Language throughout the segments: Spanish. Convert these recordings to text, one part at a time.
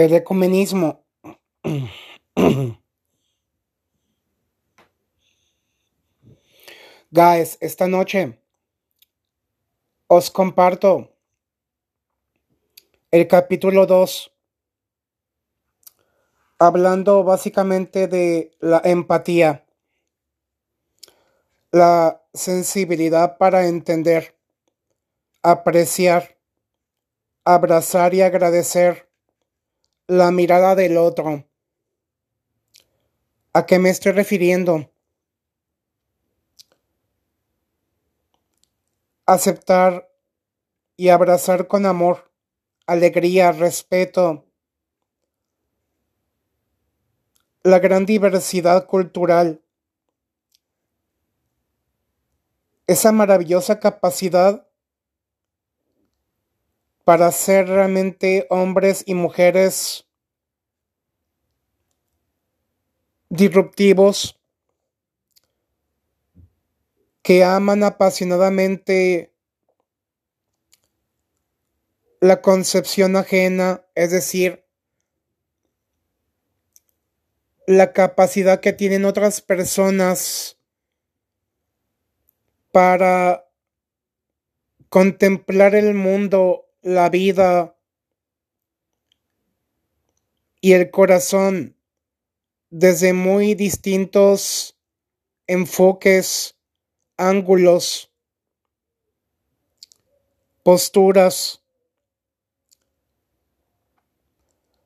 El ecumenismo. Guys, esta noche os comparto el capítulo 2, hablando básicamente de la empatía, la sensibilidad para entender, apreciar, abrazar y agradecer la mirada del otro. ¿A qué me estoy refiriendo? Aceptar y abrazar con amor, alegría, respeto, la gran diversidad cultural, esa maravillosa capacidad para ser realmente hombres y mujeres disruptivos que aman apasionadamente la concepción ajena, es decir, la capacidad que tienen otras personas para contemplar el mundo la vida y el corazón desde muy distintos enfoques, ángulos, posturas,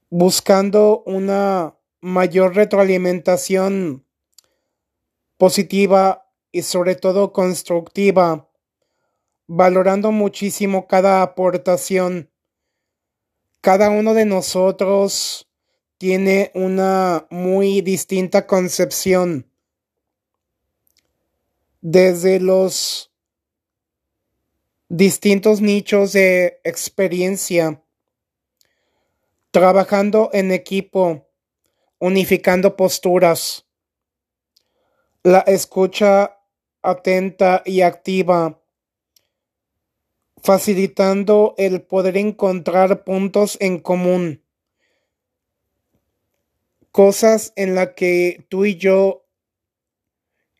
buscando una mayor retroalimentación positiva y sobre todo constructiva valorando muchísimo cada aportación. Cada uno de nosotros tiene una muy distinta concepción. Desde los distintos nichos de experiencia, trabajando en equipo, unificando posturas, la escucha atenta y activa, facilitando el poder encontrar puntos en común, cosas en las que tú y yo,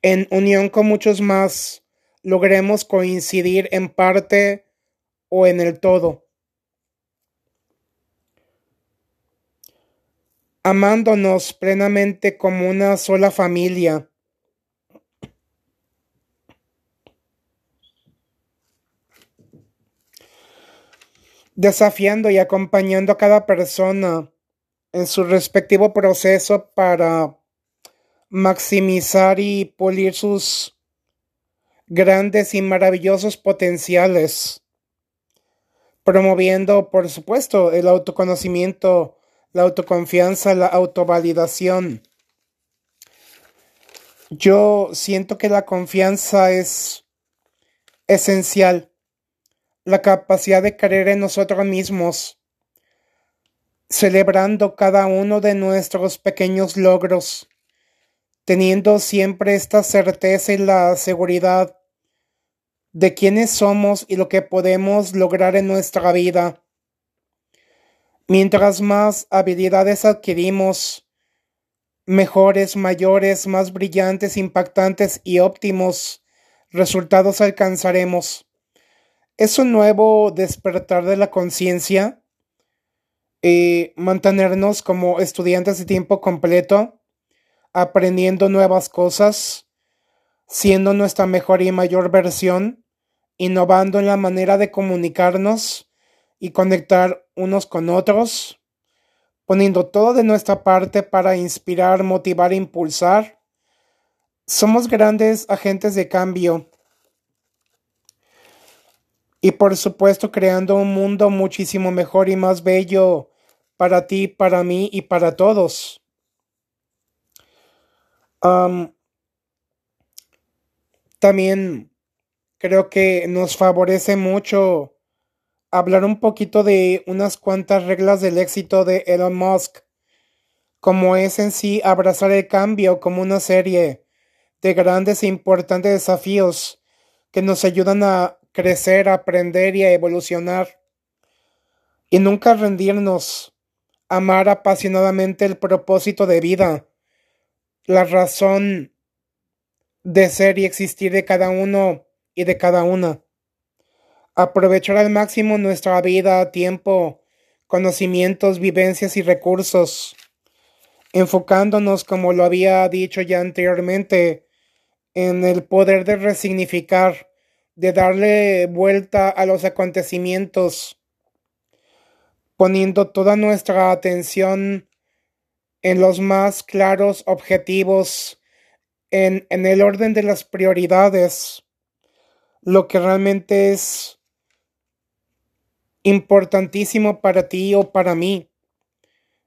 en unión con muchos más, logremos coincidir en parte o en el todo. Amándonos plenamente como una sola familia desafiando y acompañando a cada persona en su respectivo proceso para maximizar y pulir sus grandes y maravillosos potenciales, promoviendo, por supuesto, el autoconocimiento, la autoconfianza, la autovalidación. Yo siento que la confianza es esencial la capacidad de creer en nosotros mismos, celebrando cada uno de nuestros pequeños logros, teniendo siempre esta certeza y la seguridad de quiénes somos y lo que podemos lograr en nuestra vida. Mientras más habilidades adquirimos, mejores, mayores, más brillantes, impactantes y óptimos resultados alcanzaremos es un nuevo despertar de la conciencia, y mantenernos como estudiantes de tiempo completo, aprendiendo nuevas cosas, siendo nuestra mejor y mayor versión, innovando en la manera de comunicarnos y conectar unos con otros, poniendo todo de nuestra parte para inspirar, motivar e impulsar. Somos grandes agentes de cambio y por supuesto creando un mundo muchísimo mejor y más bello para ti, para mí y para todos. también creo que nos favorece mucho hablar un poquito de unas cuantas reglas del éxito de Elon Musk, como es en sí abrazar el cambio como una serie de grandes e importantes desafíos que nos ayudan a crecer, aprender y a evolucionar. Y nunca rendirnos amar apasionadamente el propósito de vida, la razón de ser y existir de cada uno y de cada una. Aprovechar al máximo nuestra vida, tiempo, conocimientos, vivencias y recursos, enfocándonos, como lo había dicho ya anteriormente, en el poder de resignificar, de darle vuelta a los acontecimientos, poniendo toda nuestra atención en los más claros objetivos, en, en el orden de las prioridades, lo que realmente es importantísimo para ti o para mí,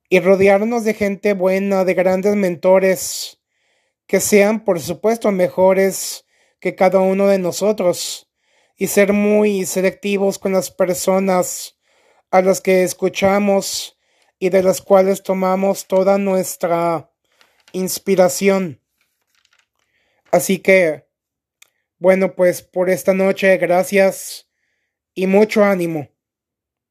y rodearnos de gente buena, de grandes mentores, que sean, por supuesto, mejores que cada uno de nosotros, y ser muy selectivos con las personas a las que escuchamos y de las cuales tomamos toda nuestra inspiración. Así que, bueno, pues por esta noche, gracias y mucho ánimo.